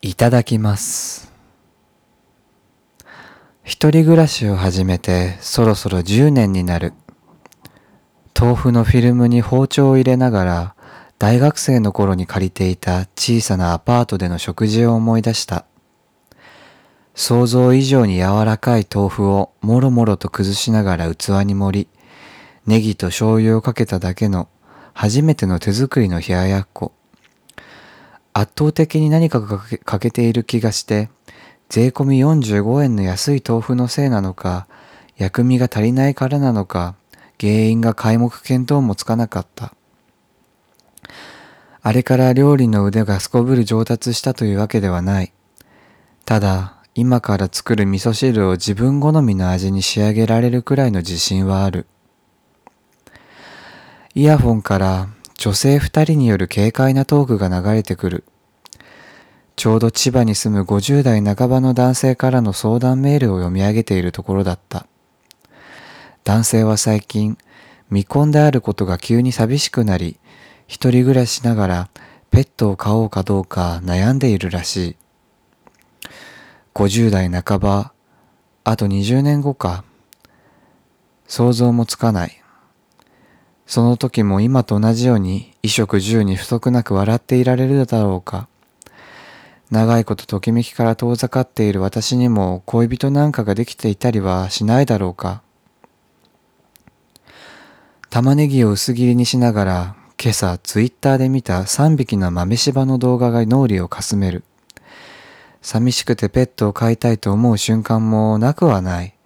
いただきます。一人暮らしを始めてそろそろ10年になる。豆腐のフィルムに包丁を入れながら大学生の頃に借りていた小さなアパートでの食事を思い出した。想像以上に柔らかい豆腐をもろもろと崩しながら器に盛り、ネギと醤油をかけただけの初めての手作りの冷ややっこ。圧倒的に何かが欠けている気がして、税込み45円の安い豆腐のせいなのか、薬味が足りないからなのか、原因が皆目見当もつかなかった。あれから料理の腕がすこぶる上達したというわけではない。ただ、今から作る味噌汁を自分好みの味に仕上げられるくらいの自信はある。イヤホンから女性二人による軽快なトークが流れてくる。ちょうど千葉に住む50代半ばの男性からの相談メールを読み上げているところだった。男性は最近、未婚であることが急に寂しくなり、一人暮らししながらペットを飼おうかどうか悩んでいるらしい。50代半ば、あと20年後か。想像もつかない。その時も今と同じように衣食住に不足なく笑っていられるだろうか。長いことときめきから遠ざかっている私にも恋人なんかができていたりはしないだろうか。玉ねぎを薄切りにしながら今朝ツイッターで見た3匹の豆柴の動画が脳裏をかすめる。寂しくてペットを飼いたいと思う瞬間もなくはない。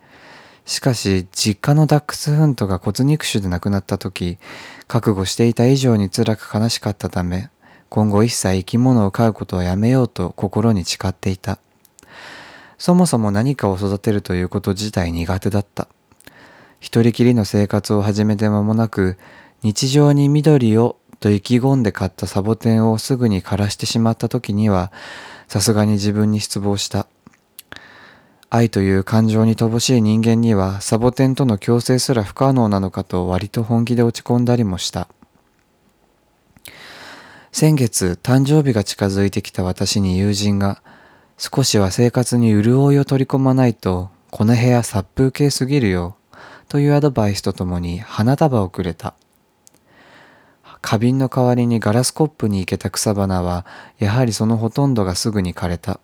しかし、実家のダックスフントが骨肉腫で亡くなった時、覚悟していた以上に辛く悲しかったため、今後一切生き物を飼うことをやめようと心に誓っていた。そもそも何かを育てるということ自体苦手だった。一人きりの生活を始めて間もなく、日常に緑をと意気込んで買ったサボテンをすぐに枯らしてしまった時には、さすがに自分に失望した。愛という感情に乏しい人間にはサボテンとの共生すら不可能なのかと割と本気で落ち込んだりもした。先月誕生日が近づいてきた私に友人が少しは生活に潤いを取り込まないとこの部屋殺風景すぎるよというアドバイスとともに花束をくれた。花瓶の代わりにガラスコップに生けた草花はやはりそのほとんどがすぐに枯れた。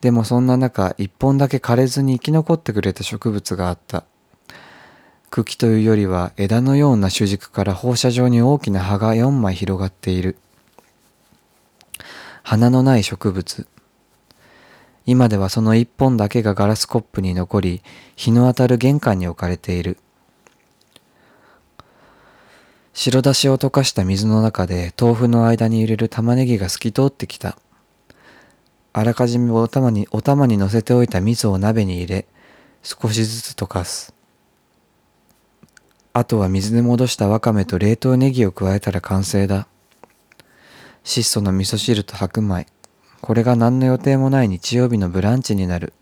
でもそんな中一本だけ枯れずに生き残ってくれた植物があった。茎というよりは枝のような主軸から放射状に大きな葉が4枚広がっている。花のない植物。今ではその一本だけがガラスコップに残り、日の当たる玄関に置かれている。白だしを溶かした水の中で豆腐の間に入れる玉ねぎが透き通ってきた。あらかじめお玉に、お玉に乗せておいた味噌を鍋に入れ、少しずつ溶かす。あとは水で戻したわかめと冷凍ネギを加えたら完成だ。質素の味噌汁と白米。これが何の予定もない日曜日のブランチになる。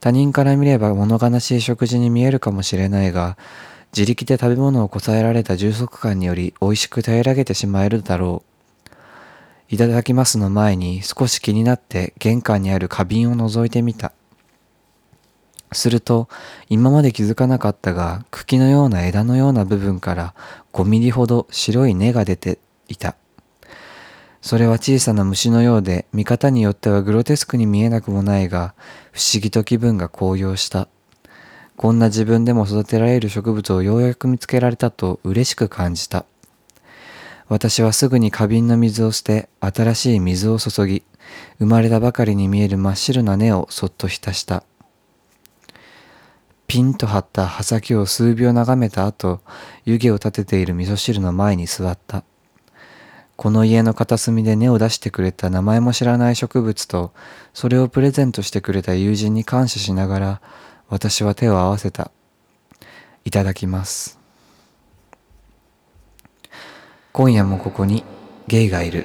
他人から見れば物悲しい食事に見えるかもしれないが、自力で食べ物をこさえられた充足感により美味しく平らげてしまえるだろう。いただきますの前に少し気になって玄関にある花瓶を覗いてみた。すると、今まで気づかなかったが、茎のような枝のような部分から5ミリほど白い根が出ていた。それは小さな虫のようで、見方によってはグロテスクに見えなくもないが、不思議と気分が高揚した。こんな自分でも育てられる植物をようやく見つけられたと嬉しく感じた。私はすぐに花瓶の水を捨て、新しい水を注ぎ、生まれたばかりに見える真っ白な根をそっと浸した。ピンと張った葉先を数秒眺めた後、湯気を立てている味噌汁の前に座った。この家の片隅で根を出してくれた名前も知らない植物と、それをプレゼントしてくれた友人に感謝しながら、私は手を合わせた。いただきます。今夜もここにゲイがいる。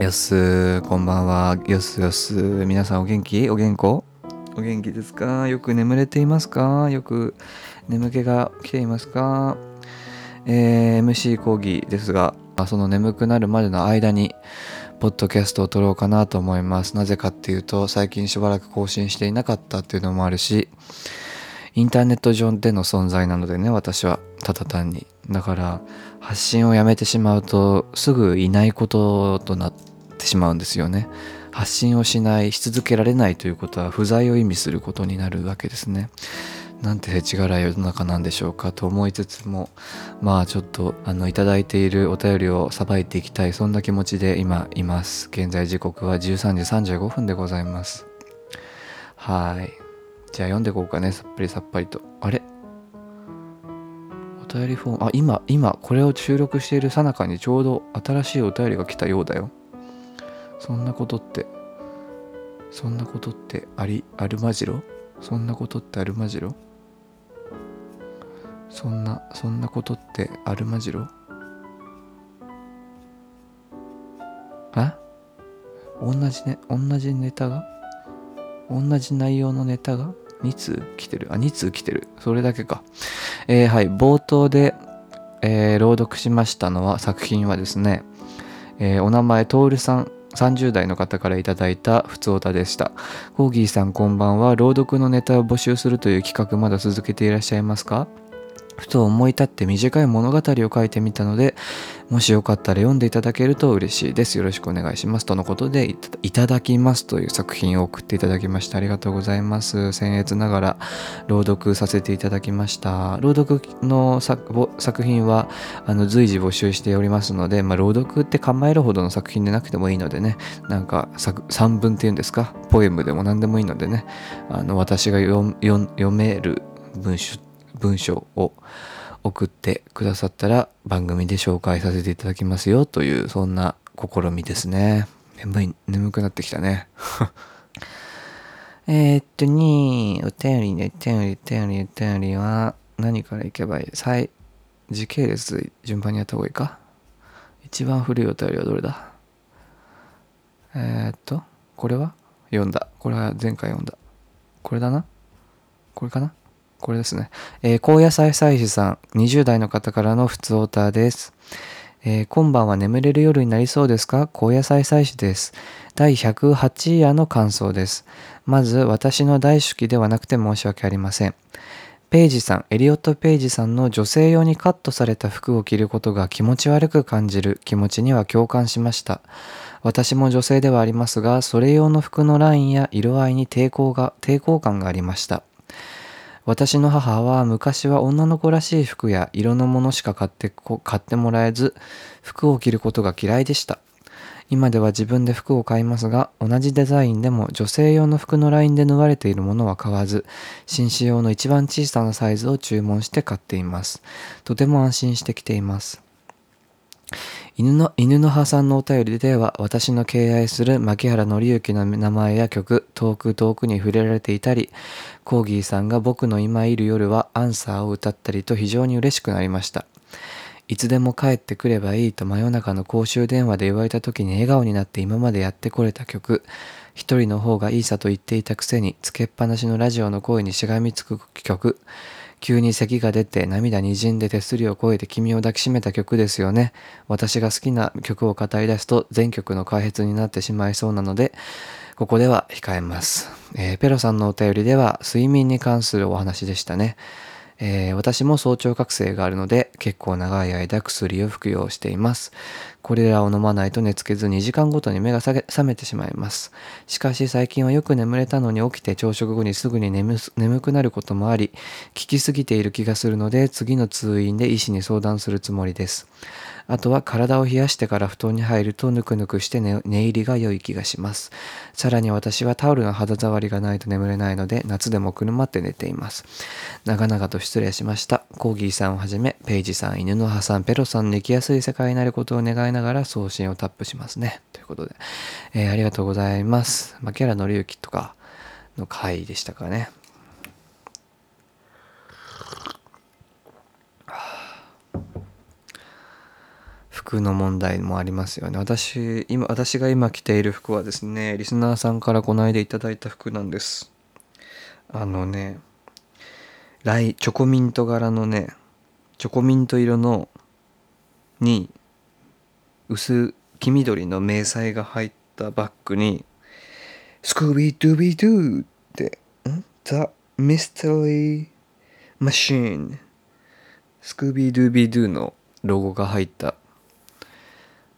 よすこんばんは。よすよす。皆さんお元気？お元気？お元気ですか？よく眠れていますか？よく眠気が来ていますか？えー、MC 講義ですが、その眠くなるまでの間に、ポッドキャストを撮ろうかなと思います。なぜかっていうと、最近しばらく更新していなかったっていうのもあるし、インターネット上での存在なのでね、私は、ただ単に。だから、発信をやめてしまうと、すぐいないこととなってしまうんですよね。発信をしない、し続けられないということは、不在を意味することになるわけですね。なんて世知辛い世の中なんでしょうかと思いつつもまあちょっとあのいただいているお便りをさばいていきたいそんな気持ちで今います。現在時刻は13時35分でございます。はい。じゃあ読んでいこうかね。さっぱりさっぱりと。あれ？お便りフォームあ今今これを収録しているさなかにちょうど新しいお便りが来たようだよ。そんなことってそんなことってありあるまじろ？そんなことってあるまじろ？そんなそんなことってあるまじろあ同じね同じネタが？同じ内容のネタが？2通来てる？あ2通来てる。それだけか。えー、はい。冒頭で、えー、朗読しましたのは作品はですね、えー、お名前トールさん30代の方からいただいたふつおたでした。コーギーさんこんばんは。朗読のネタを募集するという企画まだ続けていらっしゃいますか？ふと思い立って短い物語を書いてみたので、もしよかったら読んでいただけると嬉しいです。よろしくお願いします。とのことで、いただきますという作品を送っていただきました。ありがとうございます。僭越ながら朗読させていただきました。朗読の作品はあの随時募集しておりますので、まあ、朗読って構えるほどの作品でなくてもいいのでね、なんか散文っていうんですか、ポエムでも何でもいいのでね、あの私が読める文章文章を送ってくださったら番組で紹介させていただきますよというそんな試みですね。眠い、眠くなってきたね。えっとに、お便りね、お便り、お便り、お便りは何からいけばいい？最、時系列順番にやった方がいいか？一番古いお便りはどれだ？えー、っと、これは？読んだ。これは前回読んだ。これだな？これかな？これですね。えー、高野菜採取さん、20代の方からの普通オーターです。えー、今晩は眠れる夜になりそうですか？高野菜採取です。第108夜の感想です。まず、私の大好きではなくて申し訳ありません。ペイジさん、エリオット・ペイジさんの女性用にカットされた服を着ることが気持ち悪く感じる気持ちには共感しました。私も女性ではありますが、それ用の服のラインや色合いに抵抗が、抵抗感がありました。私の母は昔は女の子らしい服や色のものしか買って買ってもらえず服を着ることが嫌いでした。今では自分で服を買いますが同じデザインでも女性用の服のラインで縫われているものは買わず紳士用の一番小さなサイズを注文して買っています。とても安心してきています。犬の、犬の葉さんのお便りでは、私の敬愛する牧原紀之の名前や曲、遠く遠くに触れられていたり、コーギーさんが僕の今いる夜はアンサーを歌ったりと非常に嬉しくなりました。いつでも帰ってくればいいと真夜中の公衆電話で言われた時に笑顔になって今までやってこれた曲、一人の方がいいさと言っていたくせに、つけっぱなしのラジオの声にしがみつく曲、急に咳が出て涙にじんで手すりを越えて君を抱きしめた曲ですよね。私が好きな曲を語り出すと全曲の開発になってしまいそうなので、ここでは控えます。えー、ペロさんのお便りでは睡眠に関するお話でしたね。えー、私も早朝覚醒があるので結構長い間薬を服用しています。これらを飲まないと寝つけず2時間ごとに目が覚めてしまいます。しかし最近はよく眠れたのに起きて朝食後にすぐに眠くなることもあり、効きすぎている気がするので次の通院で医師に相談するつもりです。あとは体を冷やしてから布団に入るとぬくぬくして寝入りが良い気がします。さらに私はタオルの肌触りがないと眠れないので夏でもくるまって寝ています。長々と失礼しました。コーギーさんをはじめ、ペイジさん、犬の葉さん、ペロさんの生きやすい世界になることを願いながら送信をタップしますね。ということで、えー、ありがとうございます。まあ、キャラのりゆきとかの回でしたかね。服の問題もありますよね。私、今、私が今着ている服はですね、リスナーさんからこの間いただいた服なんです。あのねライチョコミント柄のねチョコミント色のに薄黄緑の迷彩が入ったバッグにスクービードゥビードゥってん ?The Mystery Machine スクービードゥビードゥのロゴが入った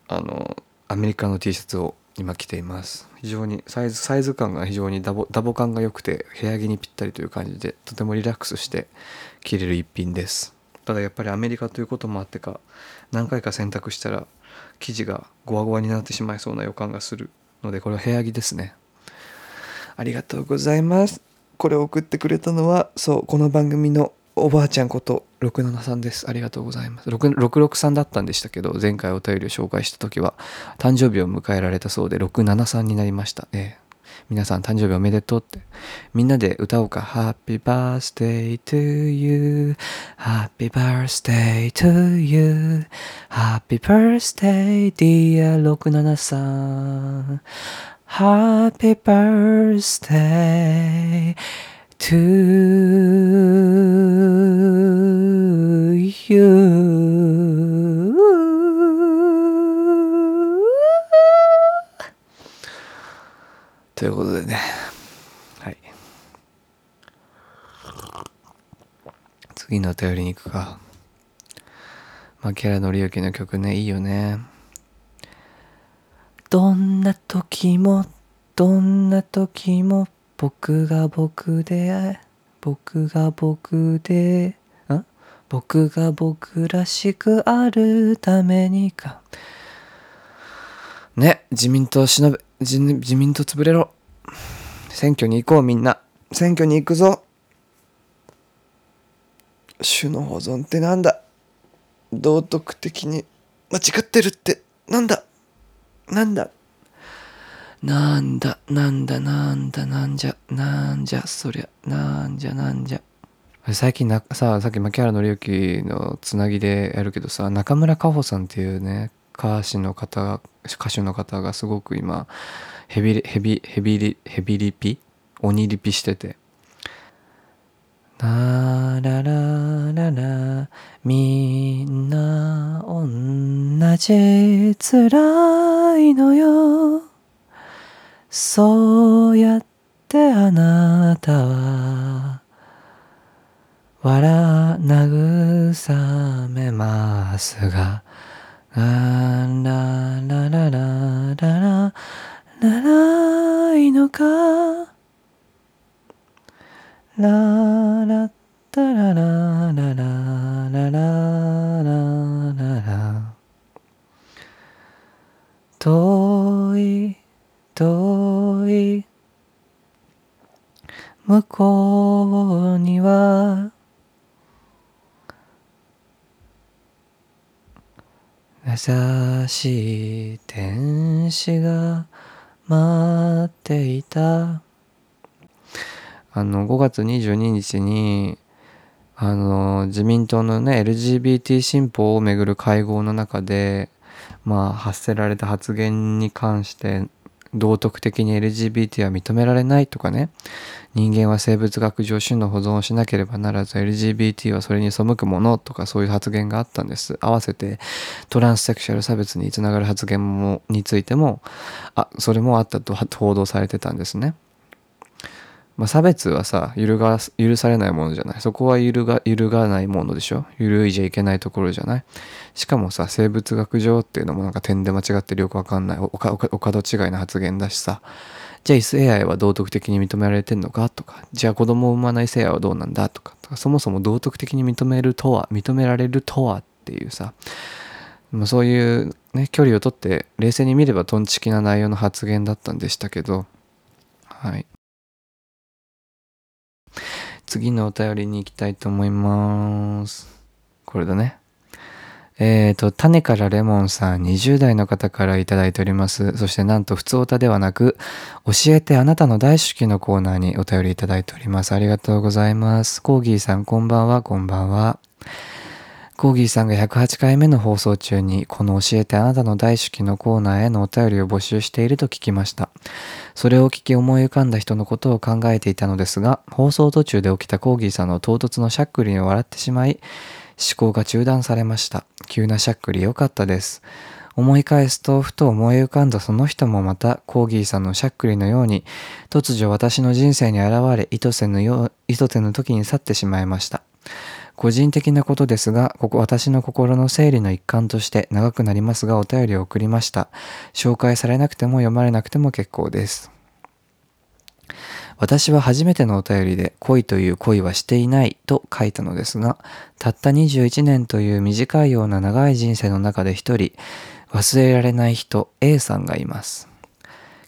あのアメリカの T シャツを今着ています。非常にサイズサイズ感が非常にダボダボ感が良くて部屋着にぴったりという感じでとてもリラックスして着れる一品です。ただやっぱりアメリカということもあってか何回か洗濯したら生地がゴワゴワになってしまいそうな予感がするのでこれは部屋着ですね。ありがとうございます。これを送ってくれたのはそうこの番組のおばあちゃんこと67さんです。ありがとうございます。66さんだったんでしたけど前回お便りを紹介した時は誕生日を迎えられたそうで673になりました。ええ。皆さん誕生日おめでとうって。みんなで歌おうか。Happy birthday to you. Happy birthday to you. Happy birthday dear 67さん. Happy birthday. To you. ということでね。はい。次のお便りに行くか。牧原紀之の曲ね。いいよね。どんな時もどんな時も僕が僕で僕が僕でん？僕が僕らしくあるためにか。ね自民党しのべ自民党潰れろ。選挙に行こうみんな。選挙に行くぞ。種の保存ってなんだ？道徳的に間違ってるってなんだ？なんだ？なんだなんだなんだなんじゃなんじゃそりゃなんじゃなんじゃ。最近なささっき牧原紀之のつなぎでやるけどさ中村佳穂さんっていうね歌手の方歌手の方がすごく今ヘビヘビヘビリヘビリピ？鬼リピしてて。ラララララみんな同じ辛いのよ。そうやってあなたは笑慰めますがラララララララララいのかララッタラララララララララ遠い遠い向こうには。優しい天使が待っていた。あの5月22日にあの自民党のね LGBT 新法をめぐる会合の中でまあ発せられた発言に関して道徳的に LGBT は認められないとかね。人間は生物学上種の保存をしなければならず LGBT はそれに背くものとかそういう発言があったんです。合わせてトランスセクシャル差別につながる発言もについてもあそれもあったと報道されてたんですね。まあ、差別はさ揺るが許されないものじゃない。そこは揺るが揺るがないものでしょ？揺るいじゃいけないところじゃない？しかもさ生物学上っていうのもなんか点で間違ってるよくわかんない。おおかお門違いな発言だしさ。じゃあ異性愛は道徳的に認められてんのか？とか。じゃあ子供を産まない性愛はどうなんだ？とか。とか。そもそも道徳的に認めるとは認められるとはっていうさ。まあ、そういうね距離をとって冷静に見ればトンチキな内容の発言だったんでしたけど。はい。次のお便りに行きたいと思います。これだね。えーと、種からレモンさん20代の方から頂いております。そしてなんと普通歌ではなく、教えてあなたの大好きのコーナーにお便り頂いております。ありがとうございます。コーギーさんこんばんは、こんばんは。コーギーさんが108回目の放送中に、この教えてあなたの大好きのコーナーへのお便りを募集していると聞きました。それを聞き思い浮かんだ人のことを考えていたのですが、放送途中で起きたコーギーさんの唐突のしゃっくりに笑ってしまい、思考が中断されました。急なしゃっくり良かったです。思い返すと、ふと思い浮かんだその人もまた、コーギーさんのしゃっくりのように、突如私の人生に現れ、意図せぬよ意図せぬ時に去ってしまいました。個人的なことですが、ここ私の心の整理の一環として長くなりますがお便りを送りました。紹介されなくても読まれなくても結構です。私は初めてのお便りで恋という恋はしていないと書いたのですが、たった21年という短いような長い人生の中で一人忘れられない人 A さんがいます。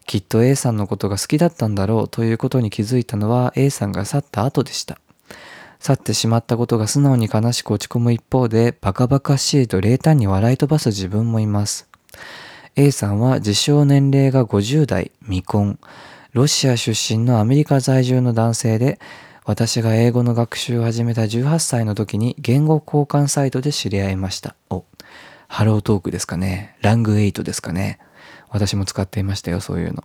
きっと A さんのことが好きだったんだろうということに気づいたのは A さんが去った後でした。去ってしまったことが素直に悲しく落ち込む一方で、バカバカしいと冷淡に笑い飛ばす自分もいます。A さんは自称年齢が50代、未婚、ロシア出身のアメリカ在住の男性で、私が英語の学習を始めた18歳の時に言語交換サイトで知り合いました。お、ハロートークですかね。ラングエイトですかね。私も使っていましたよ、そういうの。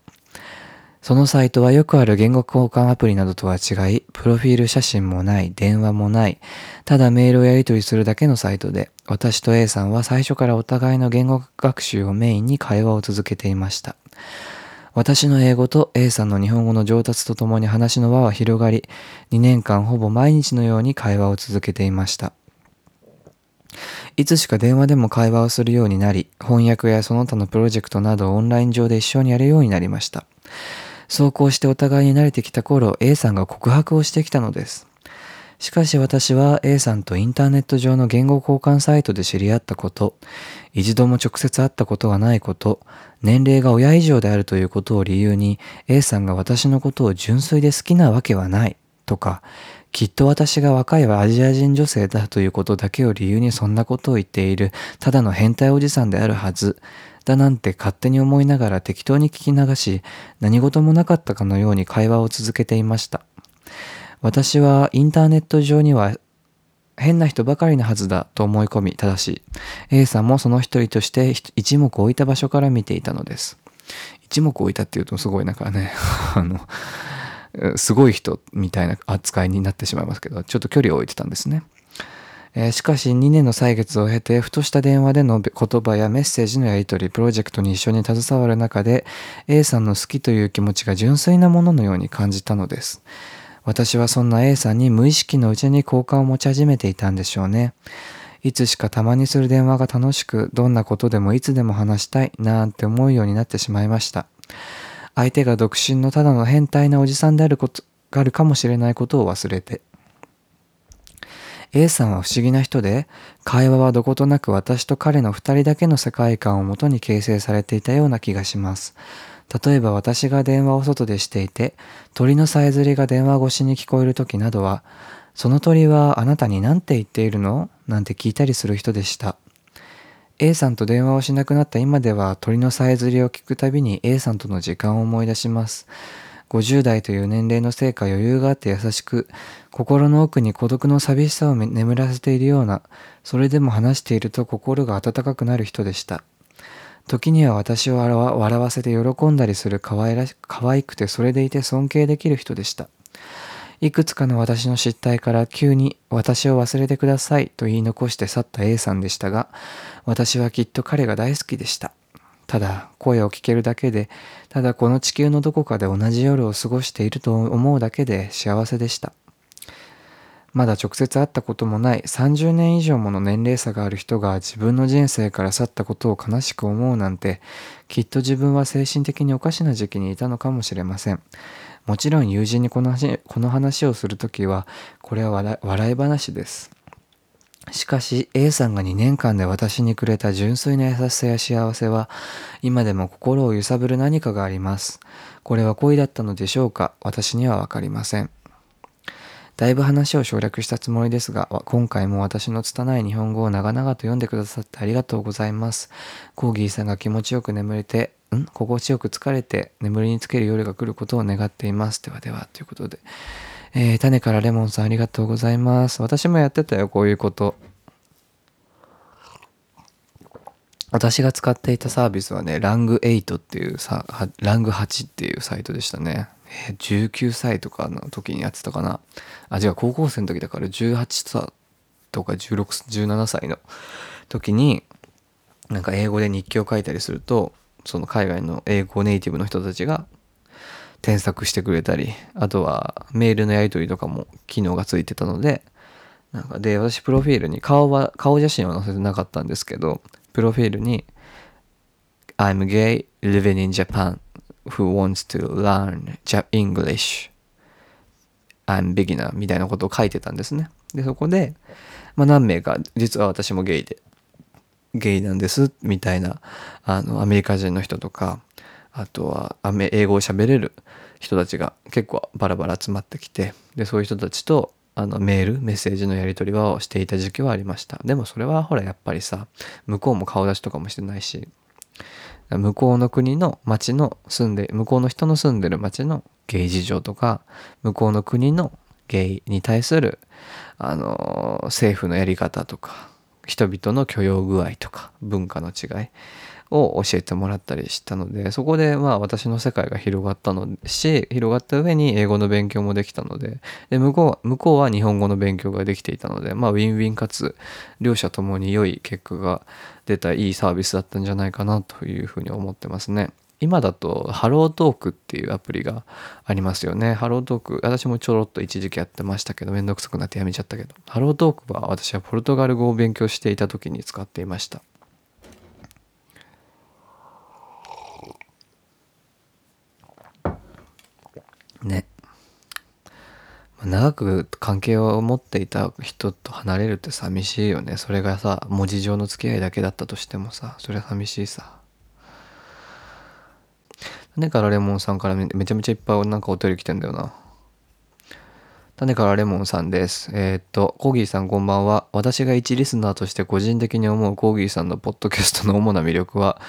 そのサイトはよくある言語交換アプリなどとは違い、プロフィール写真もない、電話もない、ただメールをやり取りするだけのサイトで、私と A さんは最初からお互いの言語学習をメインに会話を続けていました。私の英語と A さんの日本語の上達とともに話の輪は広がり、2年間ほぼ毎日のように会話を続けていました。いつしか電話でも会話をするようになり、翻訳やその他のプロジェクトなどをオンライン上で一緒にやるようになりました。そうこうしてお互いに慣れてきた頃、A さんが告白をしてきたのです。しかし私は A さんとインターネット上の言語交換サイトで知り合ったこと、一度も直接会ったことがないこと、年齢が親以上であるということを理由に A さんが私のことを純粋で好きなわけはないとか、きっと私が若いアジア人女性だということだけを理由にそんなことを言っているただの変態おじさんであるはずだなんて勝手に思いながら適当に聞き流し何事もなかったかのように会話を続けていました。私はインターネット上には変な人ばかりのはずだと思い込み、ただし A さんもその一人として一目置いた場所から見ていたのです。一目置いたっていうとすごいなんかね、あの、すごい人みたいな扱いになってしまいますけど、ちょっと距離を置いてたんですね。えー、しかし2年の歳月を経て、ふとした電話での言葉やメッセージのやり取り、プロジェクトに一緒に携わる中で、A さんの好きという気持ちが純粋なもののように感じたのです。私はそんな A さんに無意識のうちに好感を持ち始めていたんでしょうね。いつしかたまにする電話が楽しく、どんなことでもいつでも話したい、なんて思うようになってしまいました。相手が独身のただの変態なおじさんであることがあるかもしれないことを忘れて。A さんは不思議な人で、会話はどことなく私と彼の二人だけの世界観をもとに形成されていたような気がします。例えば私が電話を外でしていて、鳥のさえずりが電話越しに聞こえる時などは、その鳥はあなたに何て言っているの？なんて聞いたりする人でした。A さんと電話をしなくなった今では鳥のさえずりを聞くたびに A さんとの時間を思い出します。50代という年齢のせいか余裕があって優しく、心の奥に孤独の寂しさを眠らせているような、それでも話していると心が温かくなる人でした。時には私を笑わせて喜んだりする可愛らし可愛くてそれでいて尊敬できる人でした。いくつかの私の失態から急に私を忘れてくださいと言い残して去った A さんでしたが、私はきっと彼が大好きでした。ただ声を聞けるだけで、ただこの地球のどこかで同じ夜を過ごしていると思うだけで幸せでした。まだ直接会ったこともない30年以上もの年齢差がある人が自分の人生から去ったことを悲しく思うなんて、きっと自分は精神的におかしな時期にいたのかもしれません。もちろん友人にこの話この話をするときは、これは笑い話です。しかし A さんが2年間で私にくれた純粋な優しさや幸せは今でも心を揺さぶる何かがあります。これは恋だったのでしょうか？私にはわかりません。だいぶ話を省略したつもりですが、今回も私の拙い日本語を長々と読んでくださってありがとうございます。コーギーさんが気持ちよく眠れて、ん？心地よく疲れて眠りにつける夜が来ることを願っています。ではでは、ということで。えー、種からレモンさんありがとうございます。私もやってたよ、こういうこと。私が使っていたサービスはね、ラング8っていうさ、ラング8っていうサイトでしたね。えー、19歳とかの時にやってたかな。あ、違う、高校生の時だから18歳とか16、17歳の時に、なんか英語で日記を書いたりすると、その海外の英語ネイティブの人たちが添削してくれたり、あとはメールのやり取りとかも機能がついてたので、なんかで、私プロフィールに顔は、顔写真は載せてなかったんですけど、プロフィールに I'm gay living in Japan who wants to learn English I'm beginner みたいなことを書いてたんですね。で、そこで、まあ何名か、実は私もゲイで、ゲイなんですみたいな、あの、アメリカ人の人とか、あとは、英語を喋れる人たちが結構バラバラ集まってきて、で、そういう人たちとあのメールメッセージのやり取りはしていた時期はありました。でもそれはほらやっぱりさ向こうも顔出しとかもしてないし向こうの国の町の住んで向こうの人の住んでる町のゲイ事情とか向こうの国のゲイに対するあの政府のやり方とか人々の許容具合とか文化の違いを教えてもらったりしたのでそこでまあ私の世界が広がったのし広がった上に英語の勉強もできたのでで向こう向こうは日本語の勉強ができていたのでまあウィンウィンかつ両者ともに良い結果が出たいいサービスだったんじゃないかなというふうに思ってますね。今だと HelloTalkっていうアプリがありますよね。 HelloTalk、私もちょろっと一時期やってましたけど、めんどくさくなってやめちゃったけど、 HelloTalkは私はポルトガル語を勉強していた時に使っていました。ね。長く関係を持っていた人と離れるって寂しいよね。それがさ、文字上の付き合いだけだったとしてもさ、それは寂しいさ。種からレモンさんからめちゃめちゃいっぱいなんかお便り来てんだよな。種からレモンさんです。えー、っと、コーギーさんこんばんは。私が一リスナーとして個人的に思うコーギーさんのポッドキャストの主な魅力は、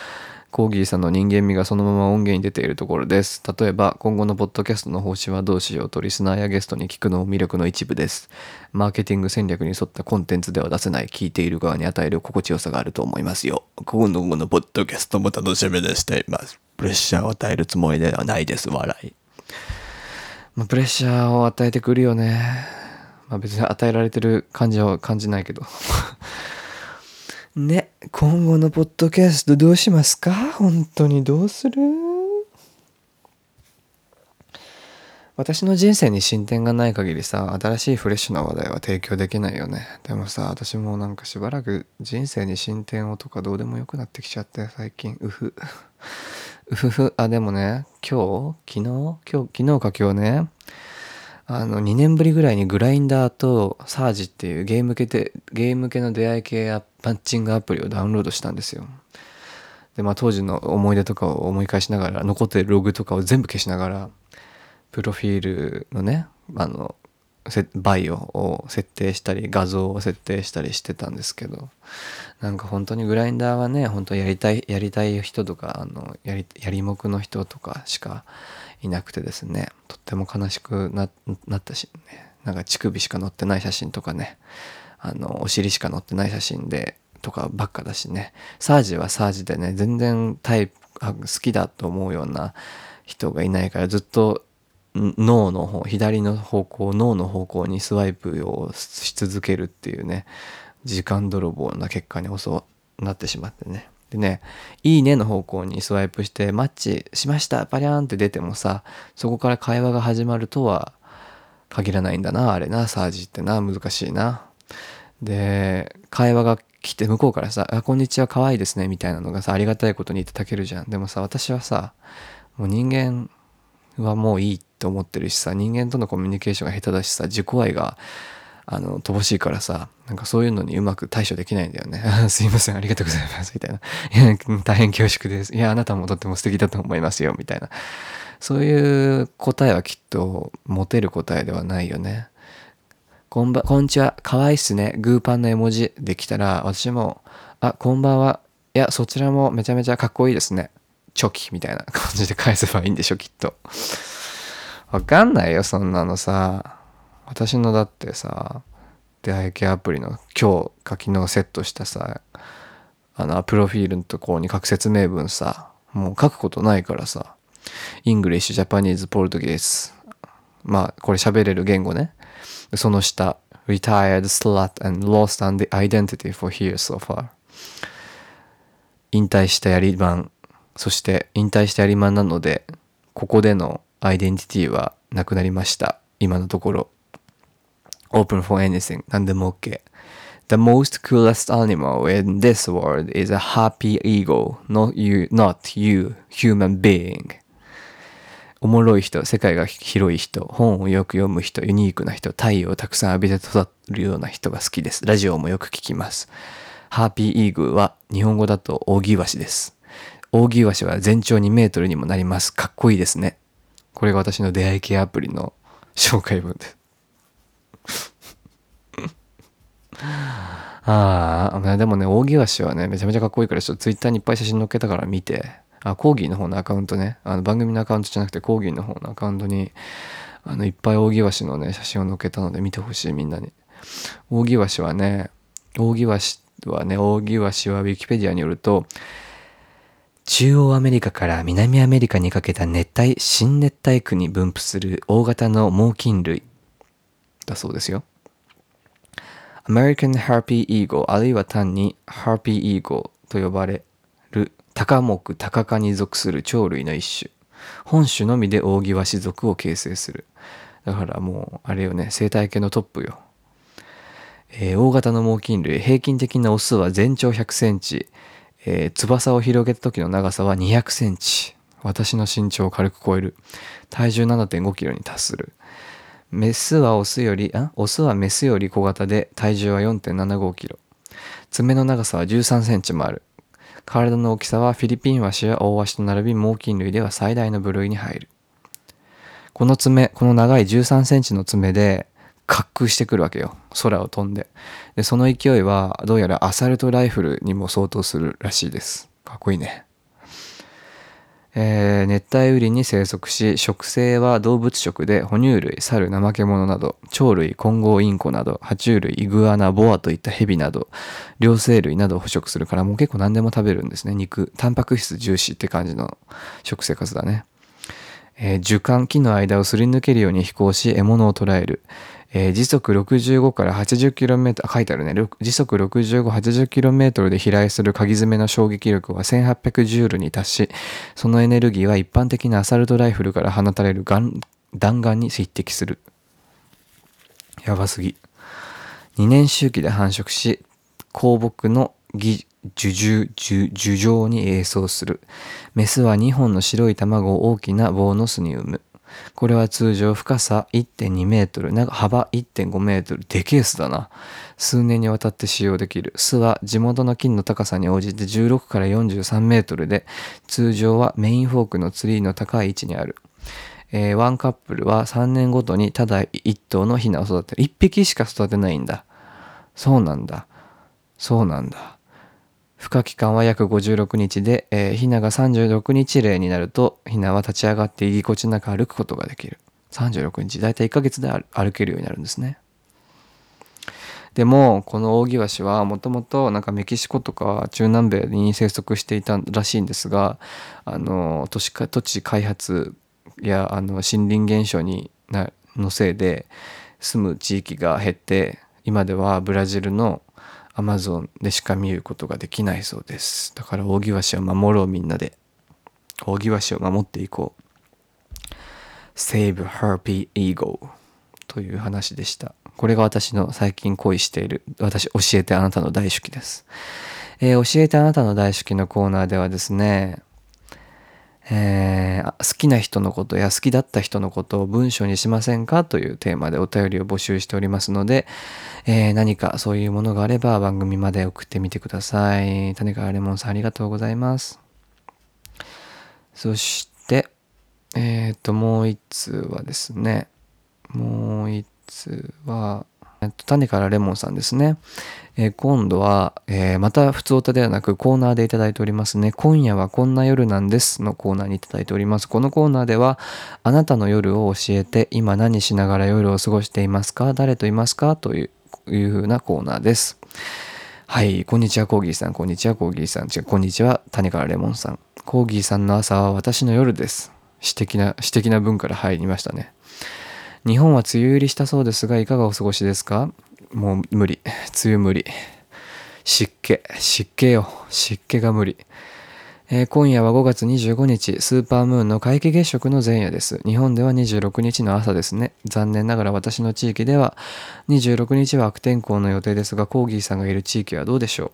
コーギーさんの人間味がそのまま音源に出ているところです。例えば、今後のポッドキャストの方針はどうしようとリスナーやゲストに聞くのも魅力の一部です。マーケティング戦略に沿ったコンテンツでは出せない聞いている側に与える心地よさがあると思いますよ。今後のポッドキャストも楽しみにしています。プレッシャーを与えるつもりではないです。笑い。まあ、プレッシャーを与えてくるよね。まあ別に与えられてる感じは感じないけど。ね、今後のポッドキャストどうしますか？本当にどうする？私の人生に進展がない限りさ、新しいフレッシュな話題は提供できないよね。でもさ、私もなんかしばらく人生に進展をとかどうでもよくなってきちゃって、最近。うふ。うふふ。あ、でもね、今日昨日？今日、昨日か今日ね、あの、2年ぶりぐらいにグラインダーとサージっていうゲーム系で、ゲーム系の出会い系やパッチングアプリをダウンロードしたんですよ。で、まあ当時の思い出とかを思い返しながら、残ってるログとかを全部消しながら、プロフィールのね、あの、バイオを設定したり画像を設定したりしてたんですけどなんか本当にグラインダーはね本当やりたいやりたい人とかあのやりやりもくの人とかしかいなくてですねとっても悲しくなったしねなんか乳首しか載ってない写真とかねあのお尻しか載ってない写真でとかばっかだしね。サージはサージでね全然タイプ好きだと思うような人がいないからずっと脳の方左の方向脳の方向にスワイプをし続けるっていうね時間泥棒な結果に襲なってしまってね。でね、いいねの方向にスワイプして、マッチしました、パリャンって出てもさ、そこから会話が始まるとは限らないんだな、あれな、サージってな、難しいな。で、会話が来て、向こうからさ、あ、こんにちは、可愛いですね、みたいなのがさ、ありがたいことにいただけるじゃん。でもさ、私はさ、もう人間はもういいって思ってるしさ、人間とのコミュニケーションが下手だしさ、自己愛があの、乏しいからさ、なんかそういうのにうまく対処できないんだよね。すいません、ありがとうございます、みたいな。いや、大変恐縮です。いや、あなたもとっても素敵だと思いますよ、みたいな。そういう答えはきっと持てる答えではないよね。こんば、こんにちは、かわいいっすね。グーパンの絵文字できたら、私も、あ、こんばんは。いや、そちらもめちゃめちゃかっこいいですね。チョキみたいな感じで返せばいいんでしょ、きっと。わかんないよ、そんなのさ。私のだってさ出会い系アプリの今日か昨日セットしたさあの、プロフィールのところに書く説明文さ、もう書くことないからさ、English, Japanese, Portuguese。まあ、これ喋れる言語ね。その下、retired slut and lost on the identity for here so far。引退したやりまん。そして引退したやりまんなので、ここでのアイデンティティはなくなりました。今のところ。Open for anything. 何でも OK。The most coolest animal in this world is a happy ego, not you, not you, human being. おもろい人、世界が広い人、本をよく読む人、ユニークな人、太陽をたくさん浴びて育るような人が好きです。ラジオもよく聞きます。ハーピーイーグは日本語だとオオギワシです。オオギワシは全長2メートルにもなります。かっこいいですね。これが私の出会い系アプリの紹介文です。ああ、でもね、オオギワシはね、めちゃめちゃかっこいいから、ちょっとツイッターにいっぱい写真載っけたから見て、あ、コーギーの方のアカウントね、あの番組のアカウントじゃなくてコーギーの方のアカウントに、あの、いっぱい扇ワシのね、写真を載っけたので見てほしい、みんなに。扇ワシはね、扇ワシはね、扇ワシはウィキペディアによると、中央アメリカから南アメリカにかけた熱帯、新熱帯区に分布する大型の猛禽類だそうですよ。American Harpy Eagle あるいは単に Harpy Eagle と呼ばれる高木高科に属する鳥類の一種。本種のみで扇ワシ族を形成する。だからもう、あれよね、生態系のトップよ。えー、大型の猛禽類、平均的なオスは全長100センチ、えー、翼を広げた時の長さは200センチ。私の身長を軽く超える。体重7.5キロに達する。メスはオスより、あ？オスはメスより小型で体重は4.75キロ。爪の長さは13センチもある。体の大きさはフィリピンワシやオオワシと並び猛禽類では最大の部類に入る。この爪、この長い13センチの爪で滑空してくるわけよ。空を飛んで。で、その勢いはどうやらアサルトライフルにも相当するらしいです。かっこいいね。えー、熱帯雨林に生息し、食性は動物食で哺乳類、猿、怠け者など、鳥類、混合インコなど、爬虫類、イグアナ、ボアといったヘビなど、両生類などを捕食するからもう結構何でも食べるんですね。肉、タンパク質重視って感じの食生活だね。えー、樹幹、木の間をすり抜けるように飛行し、獲物を捕らえる。えー、時速65から 80km、書いてあるね。時速65、80km で飛来する鍵爪の衝撃力は1800ジュールに達し、そのエネルギーは一般的なアサルトライフルから放たれる弾丸に匹敵する。やばすぎ。2年周期で繁殖し、香木の樹樹樹状に栄装する。メスは2本の白い卵を大きな棒の巣に産む。これは通常深さ1.2メートル、幅1.5メートル、でけえ巣だな。数年にわたって使用できる。巣は地元の金の高さに応じて16から43メートルで、通常はメインフォークのツリーの高い位置にある。えー、ワンカップルは3年ごとにただ1頭のヒナを育てる。1匹しか育てないんだ。そうなんだ。そうなんだ。孵化期間は約56日で、えー、ヒナが36日例になると、ヒナは立ち上がって居心地なく歩くことができる。36日、だいたい1ヶ月で歩けるようになるんですね。でも、このオオギワシはもともとなんかメキシコとか中南米に生息していたらしいんですが、あの、都市土地開発やあの森林減少になのせいで住む地域が減って、今ではブラジルのアマゾンでしか見ることができないそうです。だから扇橋を守ろうみんなで。扇橋を守っていこう。Save Harpy Ego という話でした。これが私の最近恋している、私教えてあなたの大好きです。えー、教えてあなたの大好きのコーナーではですね、えー、好きな人のことや好きだった人のことを文章にしませんかというテーマでお便りを募集しておりますので、えー、何かそういうものがあれば番組まで送ってみてください。種川レモンさんありがとうございます。そして、えっ、ー、と、もう一通はですね、もう一通は、種からレモンさんですね。えー、今度は、えー、また普通歌ではなくコーナーでいただいておりますね。今夜はこんな夜なんですのコーナーにいただいております。このコーナーでは、あなたの夜を教えて、今何しながら夜を過ごしていますか？誰といますか？といういう風なコーナーです。はい、こんにちは、コーギーさん。こんにちは、コーギーさん。違う、こんにちは、種からレモンさん。コーギーさんの朝は私の夜です。詩的な、詩的な文から入りましたね。日本は梅雨入りしたそうですが、いかがお過ごしですか？もう無理。梅雨無理。湿気、湿気よ。湿気が無理。えー今夜は5月25日、スーパームーンの皆既月食の前夜です。日本では26日の朝ですね。残念ながら私の地域では26日は悪天候の予定ですが、コーギーさんがいる地域はどうでしょ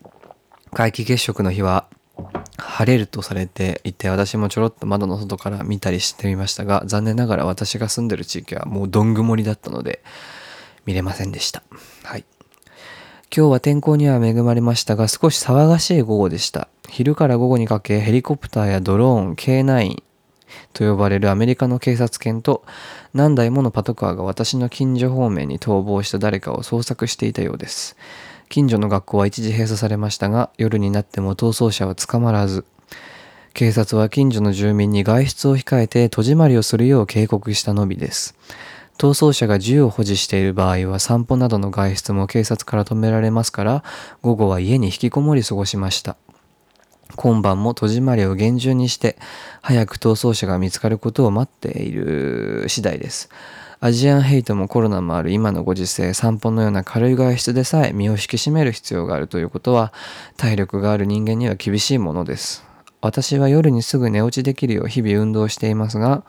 う？皆既月食の日は晴れるとされていて、私もちょろっと窓の外から見たりしてみましたが、残念ながら私が住んでる地域はもうどん曇りだったので、見れませんでした。はい。今日は天候には恵まれましたが少し騒がしい午後でした。昼から午後にかけヘリコプターやドローン、K9 と呼ばれるアメリカの警察犬と何台ものパトカーが私の近所方面に逃亡した誰かを捜索していたようです。近所の学校は一時閉鎖されましたが夜になっても逃走者は捕まらず警察は近所の住民に外出を控えて戸締まりをするよう警告したのみです。逃走者が銃を保持している場合は散歩などの外出も警察から止められますから午後は家に引きこもり過ごしました今晩も戸締まりを厳重にして早く逃走者が見つかることを待っている次第ですアジアンヘイトもコロナもある今のご時世散歩のような軽い外出でさえ身を引き締める必要があるということは体力がある人間には厳しいものです私は夜にすぐ寝落ちできるよう日々運動していますが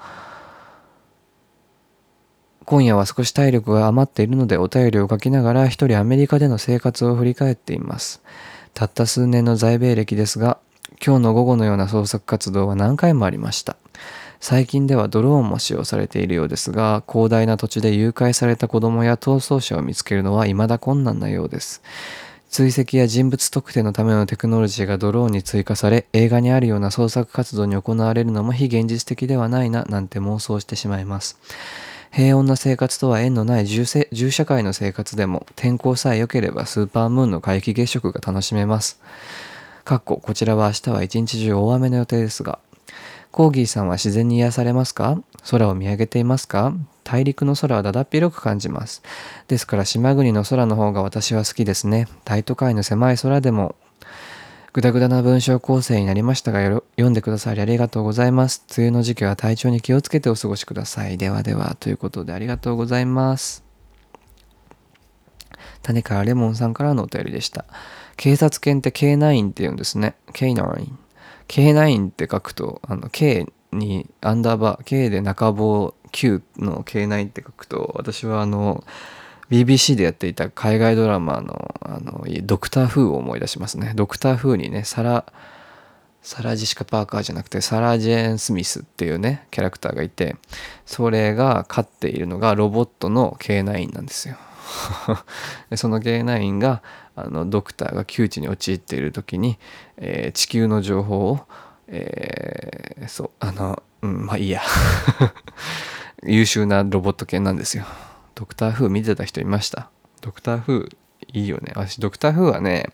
今夜は少し体力が余っているのでお便りを書きながら一人アメリカでの生活を振り返っています。たった数年の在米歴ですが、今日の午後のような捜索活動は何回もありました。最近ではドローンも使用されているようですが、広大な土地で誘拐された子供や逃走者を見つけるのは未だ困難なようです。追跡や人物特定のためのテクノロジーがドローンに追加され、映画にあるような捜索活動に行われるのも非現実的ではないな、なんて妄想してしまいます。平穏な生活とは縁のない銃社会の生活でも天候さえ良ければスーパームーンの皆既月食が楽しめます。かっここちらは明日は一日中大雨の予定ですが、コーギーさんは自然に癒されますか？空を見上げていますか？大陸の空はだだっ広く感じます。ですから島国の空の方が私は好きですね。大都会の狭い空でもぐだぐだな文章構成になりましたが読んでくださりありがとうございます。梅雨の時期は体調に気をつけてお過ごしください。ではではということでありがとうございます。種からレモンさんからのお便りでした。警察犬って K9 って言うんですね。K9。K9 って書くと、あの K にアンダーバー、K で中棒 Q の K9 って書くと、私はあの、BBC でやっていた海外ドラマのあのドクター・フーを思い出しますね。ドクター・フーにね、サラ、サラ・ジシカ・パーカーじゃなくて、サラ・ジェーン・スミスっていうね、キャラクターがいて、それが飼っているのがロボットの K9 なんですよ。その K9 があのドクターが窮地に陥っている時に、えー地球の情報を、えーそうあのうんまあいいや。優秀なロボット犬なんですよ。ドクター・フー見てた人いました？ドクター・フーいいよね。私ドクター・フーはね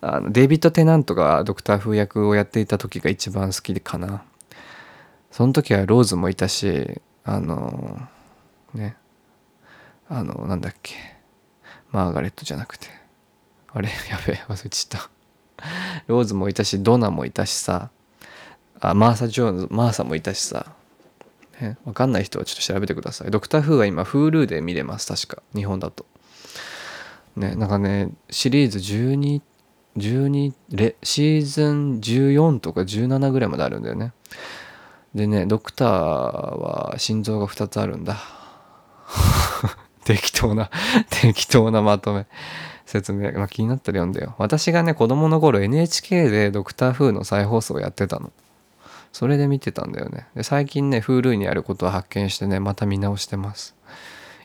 あのデイビッド・テナントがドクター・フー役をやっていた時が一番好きかな。その時はローズもいたしあのねあのなんだっけ。マーガレットじゃなくて。あれ？やべえ忘れちゃったローズもいたしドナもいたしさあマーサ・ジョーンズマーサもいたしさね、わかんない人はちょっと調べてください。ドクター・フーは今 Hulu で見れます。確か。日本だと。ね、なんかね、シリーズ12、12レ、シーズン14とか17ぐらいまであるんだよね。でね、ドクターは心臓が2つあるんだ。適当な、適当なまとめ。説明、まあ、気になったら読んでよ。私がね、子供の頃 NHK でドクター・フーの再放送をやってたの。それで見てたんだよね。で、最近ね、Hulu にあることを発見してね、また見直してます。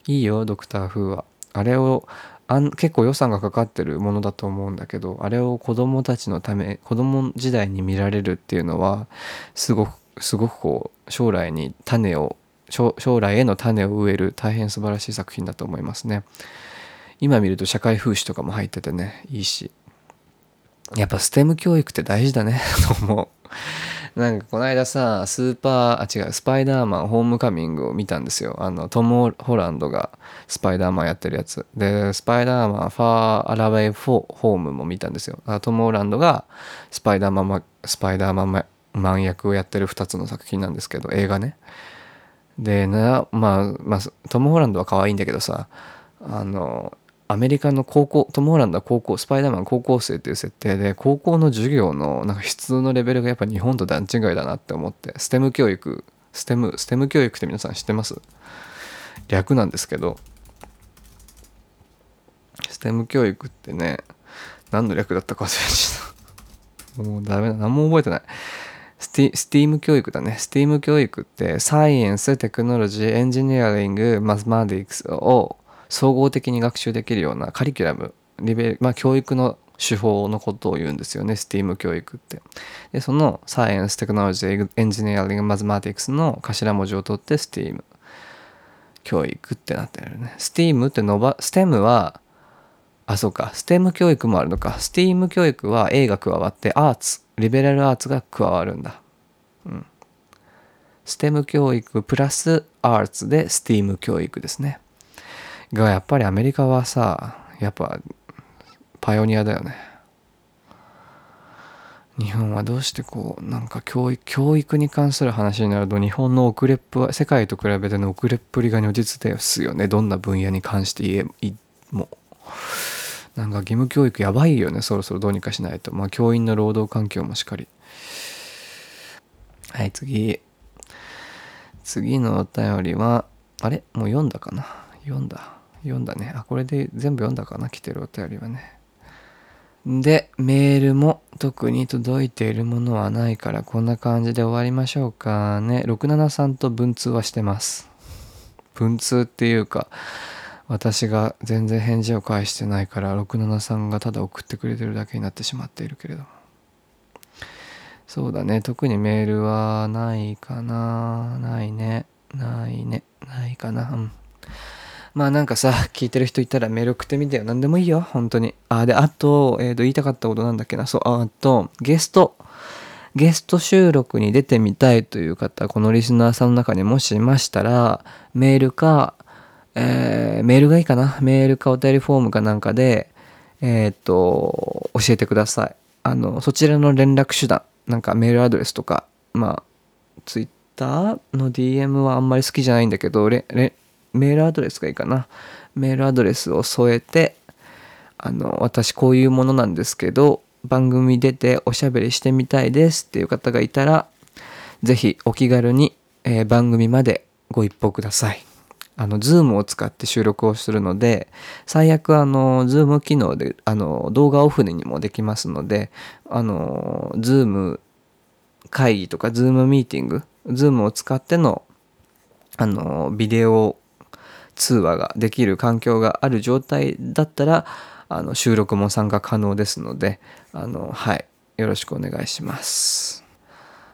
いいよ、ドクター・フーは。あれを、あん結構予算がかかってるものだと思うんだけど、あれを子供たちのため、子供時代に見られるっていうのは、すごく、すごくこう、将来に種を、将将来への種を植える大変素晴らしい作品だと思いますね。今見ると社会風刺とかも入っててね、いいし。やっぱ STEM 教育って大事だね、と思う。なんかこの間さスーパーあ違うスパイダーマンホームカミングを見たんですよあのトム・ホランドがスパイダーマンやってるやつでスパイダーマンファー・アラウェイ・フォーホームも見たんですよトム・ホランドがスパイダーマンスパイダーマンマン役をやってる2つの作品なんですけど映画ねでなまあまあトム・ホランドは可愛いんだけどさあのアメリカの高校トム・ホランド高校スパイダーマン高校生っていう設定で高校の授業のなんか質のレベルがやっぱ日本と段違いだなって思って STEM 教育 STEM STEM 教育って皆さん知ってます？略なんですけどステム教育ってね何の略だったか忘れちゃった。もうダメだ。何も覚えてない。スティスティーム教育だね。スティーム教育ってサイエンス、テクノロジー、エンジニアリング、マスマティクスを総合的に学習できるようなカリキュラム、リベまあ、教育の手法のことを言うんですよね、STEAM 教育って。で、そのサイエンス、テクノロジー、エンジニアリング、マズマティクスの頭文字を取って STEAM 教育ってなってるね。STEAM って伸ば、STEM は、あ、そうか、STEM 教育もあるのか。STEAM 教育は A が加わってアーツ、リベラルアーツが加わるんだ。うん。STEM 教育プラスアーツで STEAM 教育ですね。がやっぱりアメリカはさやっぱパイオニアだよね。日本はどうしてこうなんか教育教育に関する話になると日本の遅れっぷは世界と比べての遅れっぷりが如実ですよね。どんな分野に関して言えもなんか義務教育やばいよねそろそろどうにかしないと。まあ教員の労働環境もしっかり。はい次。次のお便りはあれ？もう読んだかな？読んだ。読んだね。あ、これで全部読んだかな来てるお便りはね。で、メールも特に届いているものはないからこんな感じで終わりましょうかね。673と文通はしてます。文通っていうか、私が全然返事を返してないから673がただ送ってくれてるだけになってしまっているけれども。そうだね。特にメールはないかな。ないね。ないね。ないかな。うん。まあなんかさ、聞いてる人いたらメール送ってみてよ。何でもいいよ、本当に。あ、で、あと、えっ、ー、と、言いたかったことなんだっけな。そう、あと、ゲスト。ゲスト収録に出てみたいという方、このリスナーさんの中にもしいましたら、メールか、えー、メールがいいかな。メールかお便りフォームかなんかで、えっ、ー、と、教えてください。あの、そちらの連絡手段、なんかメールアドレスとか、まあ、ツイッターの DM はあんまり好きじゃないんだけど、レレメールアドレスがいいかな。メールアドレスを添えて、あの、私こういうものなんですけど、番組出ておしゃべりしてみたいですっていう方がいたら、ぜひお気軽に、えー、番組までご一報ください。あの、ズームを使って収録をするので、最悪あの、ズーム機能で、あの、動画オフにもできますので、あの、ズーム会議とか、ズームミーティング、ズームを使っての、あの、ビデオ通話ができる環境がある状態だったらあの収録も参加可能ですのであのはいよろしくお願いします。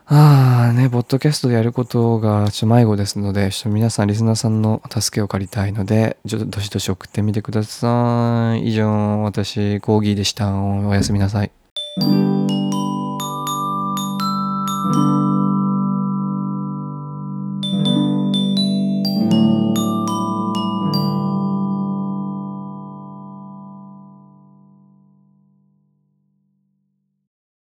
ああね、ポッドキャストでやることがちょ迷子ですので、ちょ皆さん、リスナーさんの助けを借りたいので、ちょっとどしどし送ってみてください。以上、私、コーギーでした。おやすみなさい。